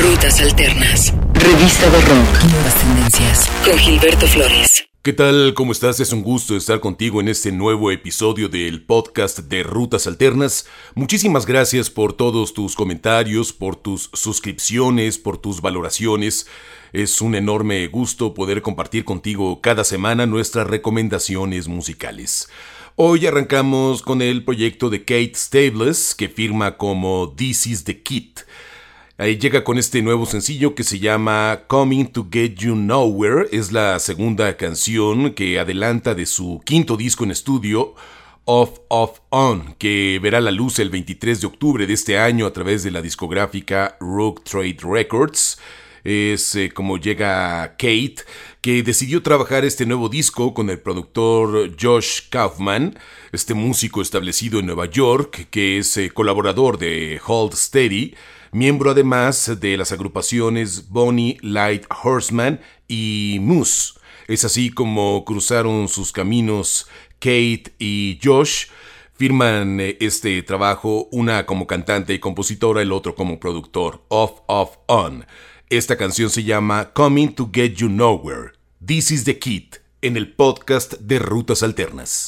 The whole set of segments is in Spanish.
Rutas Alternas. Revista de Rock. Nuevas tendencias. Con Gilberto Flores. ¿Qué tal? ¿Cómo estás? Es un gusto estar contigo en este nuevo episodio del podcast de Rutas Alternas. Muchísimas gracias por todos tus comentarios, por tus suscripciones, por tus valoraciones. Es un enorme gusto poder compartir contigo cada semana nuestras recomendaciones musicales. Hoy arrancamos con el proyecto de Kate Stables, que firma como This is the Kit. Ahí llega con este nuevo sencillo que se llama Coming to Get You Nowhere. Es la segunda canción que adelanta de su quinto disco en estudio, Off Off On, que verá la luz el 23 de octubre de este año a través de la discográfica Rogue Trade Records. Es eh, como llega Kate, que decidió trabajar este nuevo disco con el productor Josh Kaufman, este músico establecido en Nueva York, que es eh, colaborador de Hold Steady miembro además de las agrupaciones Bonnie Light Horseman y Moose. Es así como cruzaron sus caminos Kate y Josh. Firman eh, este trabajo, una como cantante y compositora, el otro como productor, Off, Off, On. Esta canción se llama Coming to Get You Nowhere. This is the Kid, en el podcast de Rutas Alternas.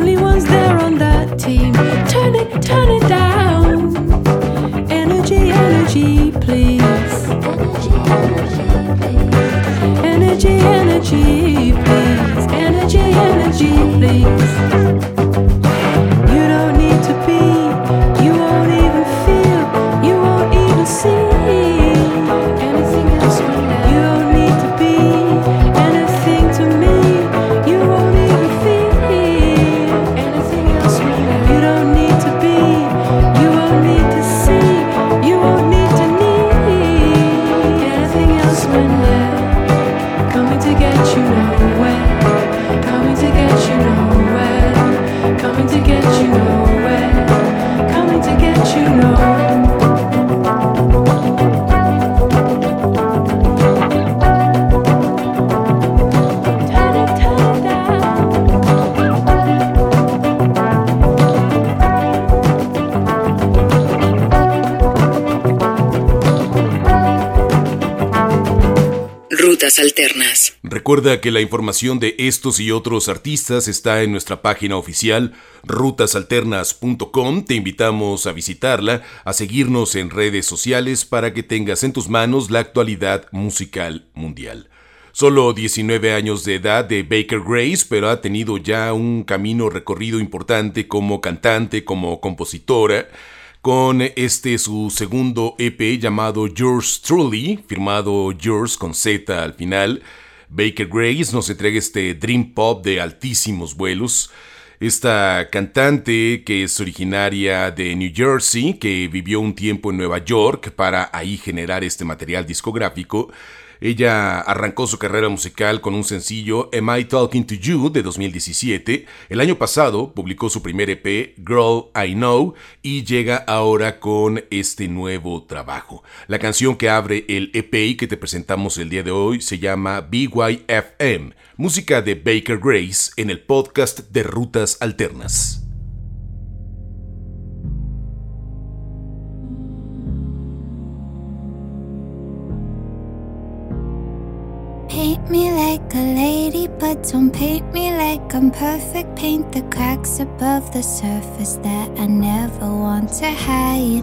only ones there on that team. Turn it, turn it down. Energy, energy, please. Energy, energy, please. Energy, energy, please. Energy, energy, please. Recuerda que la información de estos y otros artistas está en nuestra página oficial rutasalternas.com. Te invitamos a visitarla, a seguirnos en redes sociales para que tengas en tus manos la actualidad musical mundial. Solo 19 años de edad de Baker Grace, pero ha tenido ya un camino recorrido importante como cantante, como compositora, con este su segundo EP llamado Yours Truly, firmado Yours con Z al final. Baker Grace nos entrega este dream pop de altísimos vuelos. Esta cantante que es originaria de New Jersey, que vivió un tiempo en Nueva York para ahí generar este material discográfico, ella arrancó su carrera musical con un sencillo Am I Talking to You de 2017. El año pasado publicó su primer EP Girl I Know y llega ahora con este nuevo trabajo. La canción que abre el EP y que te presentamos el día de hoy se llama BYFM, música de Baker Grace en el podcast de Rutas Alternas. Paint me like a lady, but don't paint me like I'm perfect. Paint the cracks above the surface that I never want to hide.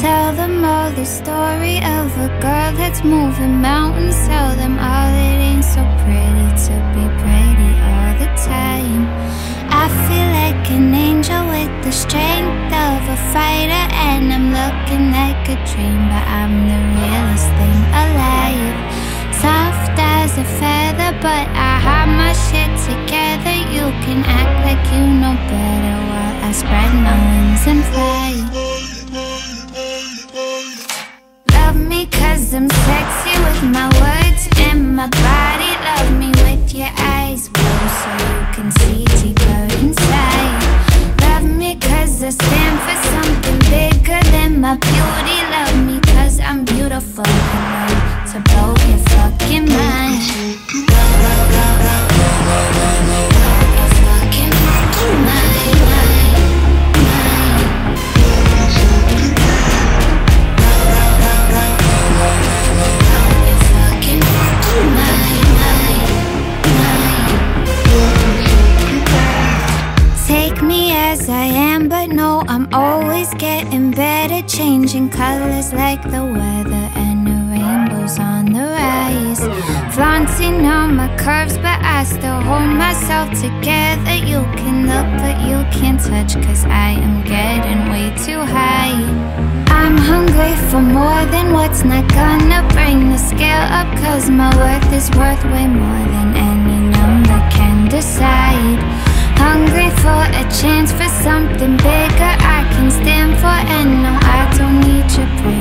Tell them all the story of a girl that's moving mountains. Tell them all it ain't so pretty to be pretty all the time. I feel like an angel with the strength of a fighter, and I'm looking like a dream, but I'm the realest thing alive. Soft as a feather, but I have my shit together. You can act like you know better while I spread my wings and fly. Love me cause I'm sexy with my words and my body. Love me with your eyes closed so you can see deeper inside. Love me cause I stand for something bigger than my beauty. Love me cause I'm beautiful enough to blow your fucking mind. Hold myself together. You can look, but you can't touch, cause I am getting way too high. I'm hungry for more than what's not gonna bring the scale up, cause my worth is worth way more than any number can decide. Hungry for a chance for something bigger I can stand for And no, I don't need your praise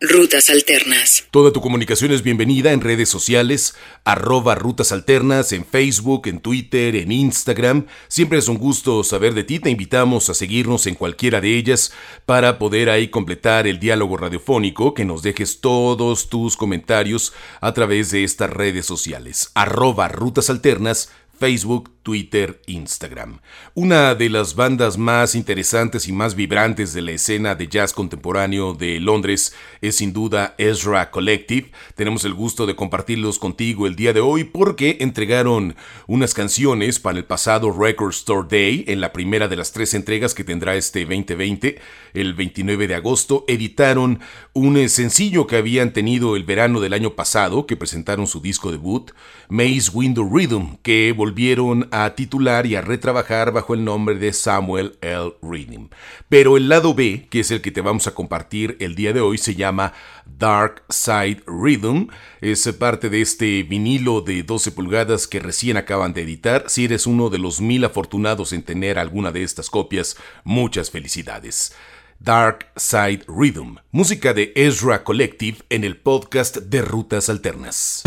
Rutas Alternas. Toda tu comunicación es bienvenida en redes sociales, arroba rutas alternas, en Facebook, en Twitter, en Instagram. Siempre es un gusto saber de ti, te invitamos a seguirnos en cualquiera de ellas para poder ahí completar el diálogo radiofónico, que nos dejes todos tus comentarios a través de estas redes sociales, arroba rutas alternas, Facebook, Twitter, Instagram. Una de las bandas más interesantes y más vibrantes de la escena de jazz contemporáneo de Londres es sin duda Ezra Collective. Tenemos el gusto de compartirlos contigo el día de hoy porque entregaron unas canciones para el pasado Record Store Day en la primera de las tres entregas que tendrá este 2020. El 29 de agosto editaron un sencillo que habían tenido el verano del año pasado que presentaron su disco debut, Maze Window Rhythm, que volvieron a a titular y a retrabajar bajo el nombre de Samuel L. Rhythm. Pero el lado B, que es el que te vamos a compartir el día de hoy, se llama Dark Side Rhythm. Es parte de este vinilo de 12 pulgadas que recién acaban de editar. Si eres uno de los mil afortunados en tener alguna de estas copias, muchas felicidades. Dark Side Rhythm, música de Ezra Collective en el podcast de Rutas Alternas.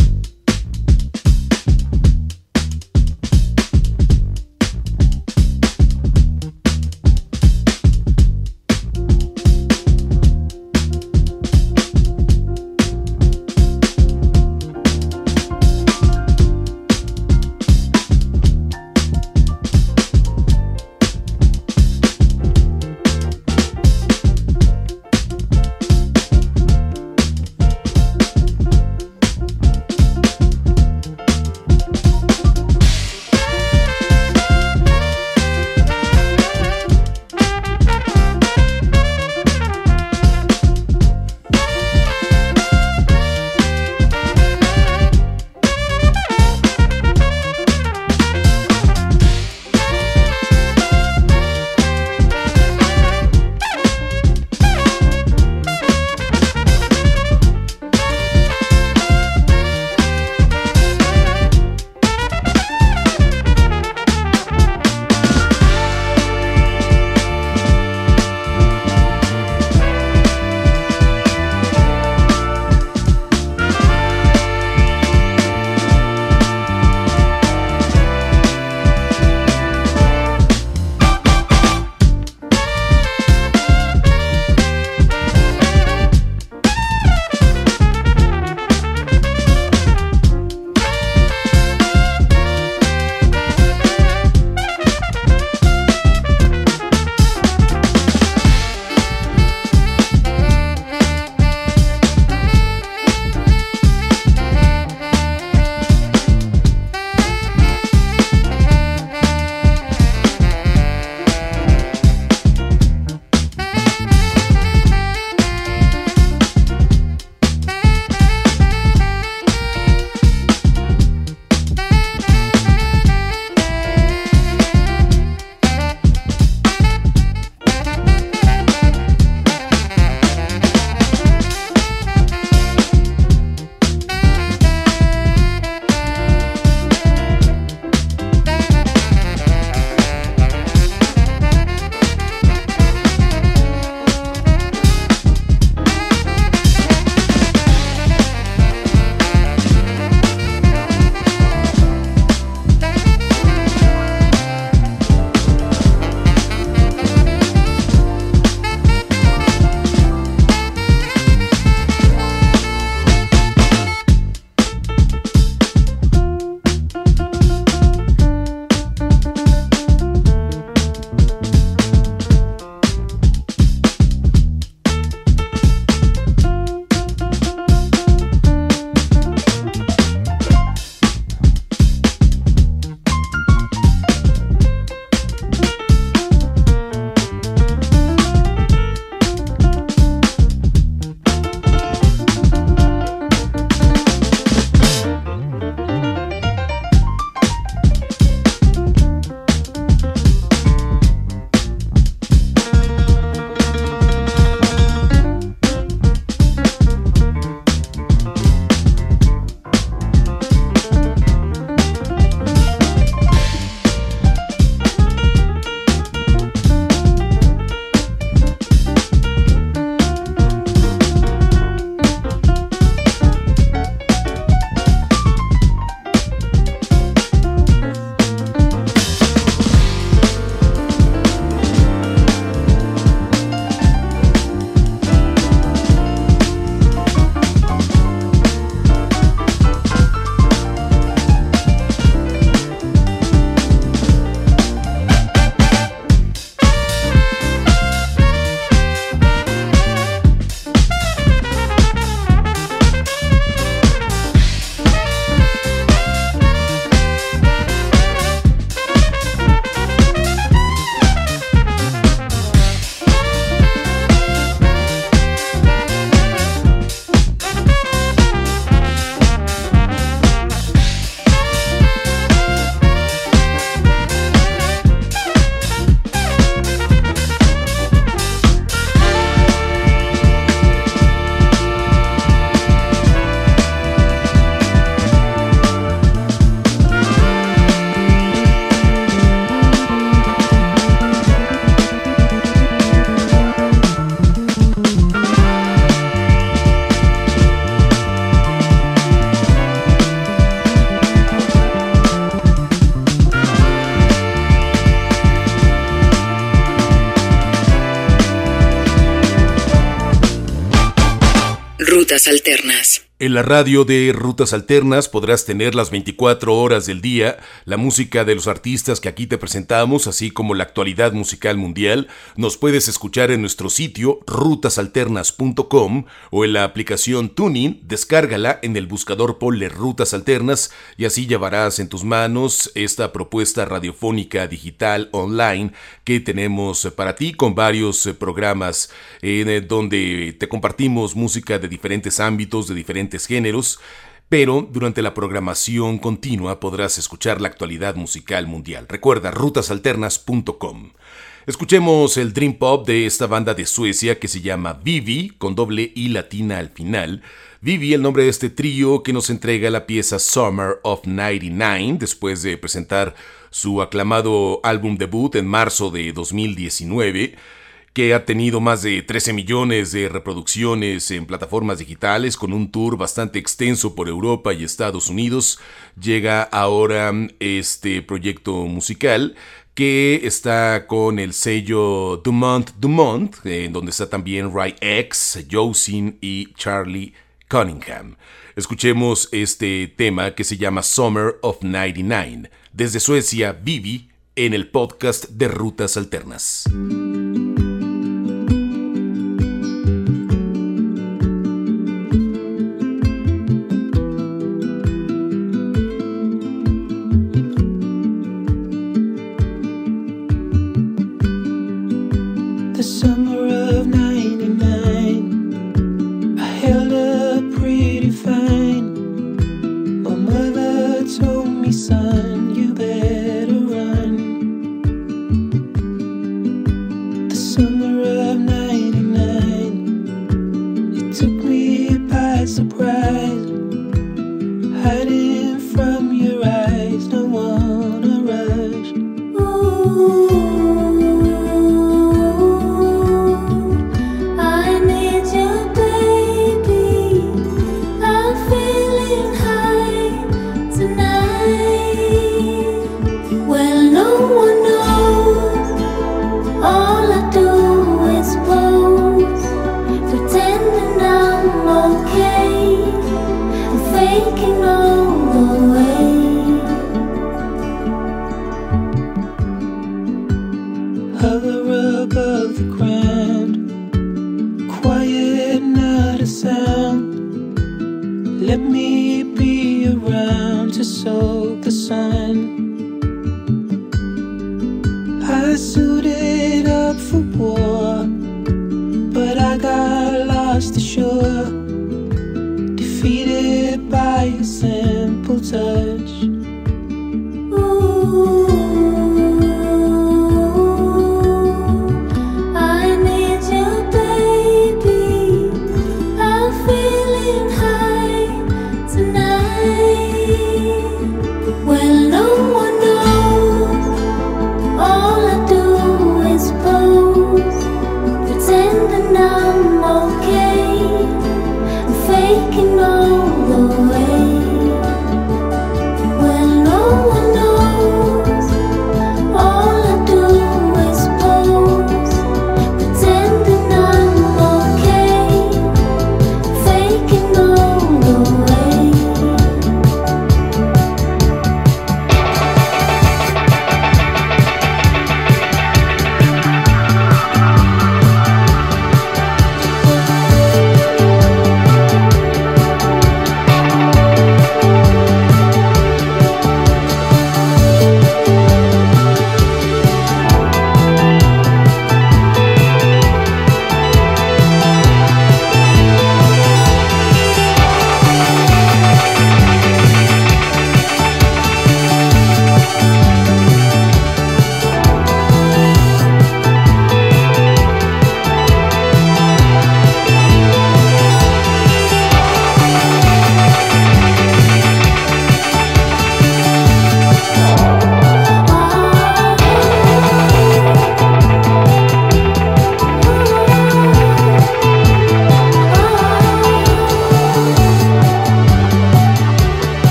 Rutas Alternas. En la radio de Rutas Alternas podrás tener las 24 horas del día, la música de los artistas que aquí te presentamos, así como la actualidad musical mundial. Nos puedes escuchar en nuestro sitio rutasalternas.com o en la aplicación Tuning, descárgala en el buscador Ponle Rutas Alternas y así llevarás en tus manos esta propuesta radiofónica digital online que tenemos para ti con varios programas en donde te compartimos música de diferentes ámbitos, de diferentes géneros, pero durante la programación continua podrás escuchar la actualidad musical mundial. Recuerda rutasalternas.com. Escuchemos el Dream Pop de esta banda de Suecia que se llama Vivi, con doble I latina al final. Vivi, el nombre de este trío que nos entrega la pieza Summer of 99, después de presentar su aclamado álbum debut en marzo de 2019 que ha tenido más de 13 millones de reproducciones en plataformas digitales con un tour bastante extenso por Europa y Estados Unidos, llega ahora este proyecto musical que está con el sello Dumont Dumont, en donde está también Ray X, Josin y Charlie Cunningham. Escuchemos este tema que se llama Summer of 99, desde Suecia, Vivi, en el podcast de Rutas Alternas.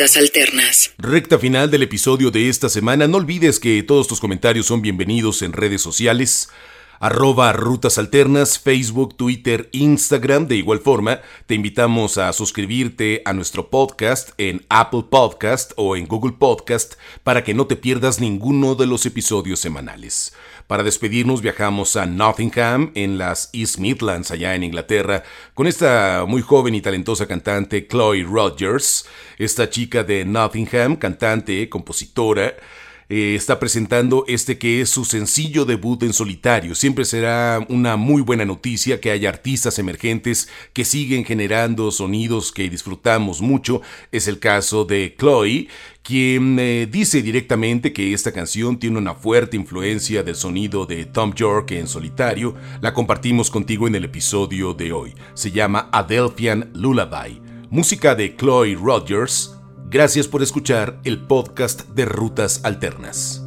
Rutas Alternas. Recta final del episodio de esta semana. No olvides que todos tus comentarios son bienvenidos en redes sociales arroba Rutas Alternas, Facebook, Twitter, Instagram. De igual forma, te invitamos a suscribirte a nuestro podcast en Apple Podcast o en Google Podcast para que no te pierdas ninguno de los episodios semanales. Para despedirnos viajamos a Nottingham, en las East Midlands, allá en Inglaterra, con esta muy joven y talentosa cantante Chloe Rogers, esta chica de Nottingham, cantante, compositora, eh, está presentando este que es su sencillo debut en solitario. Siempre será una muy buena noticia que haya artistas emergentes que siguen generando sonidos que disfrutamos mucho. Es el caso de Chloe, quien eh, dice directamente que esta canción tiene una fuerte influencia del sonido de Tom York en solitario. La compartimos contigo en el episodio de hoy. Se llama Adelphian Lullaby. Música de Chloe Rogers, Gracias por escuchar el podcast de Rutas Alternas.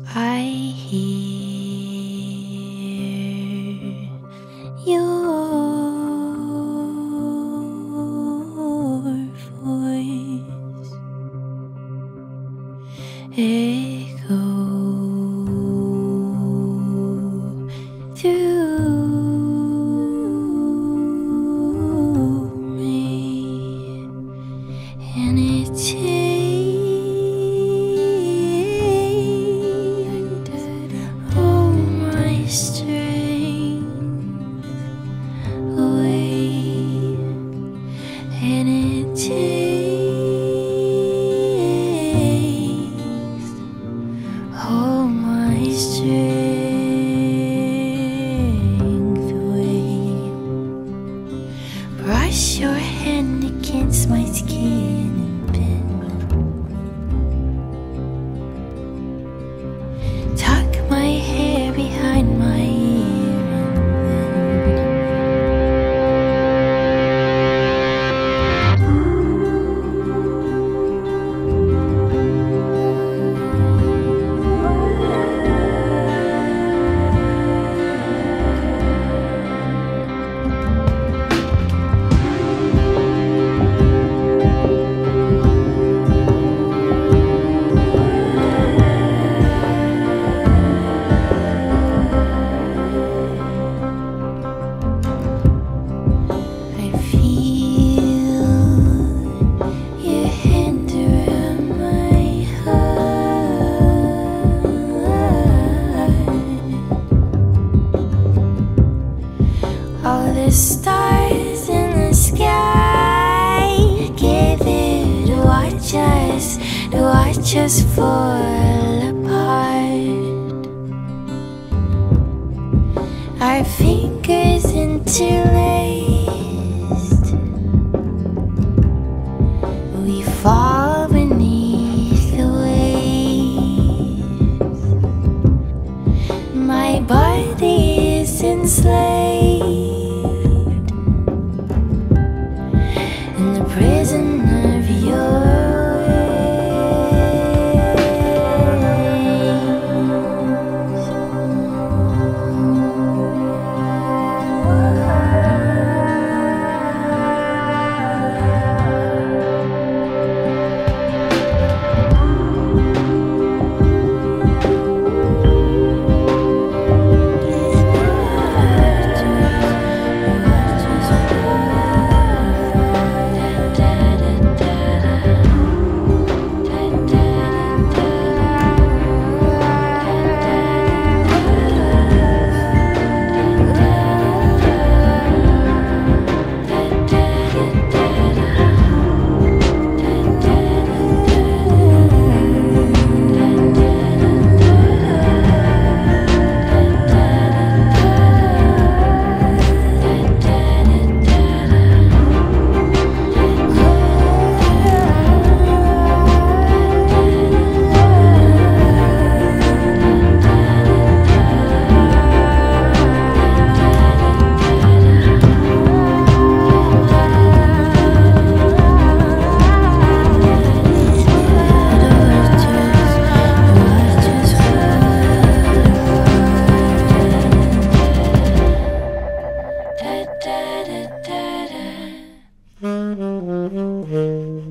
We fall Mm-hmm.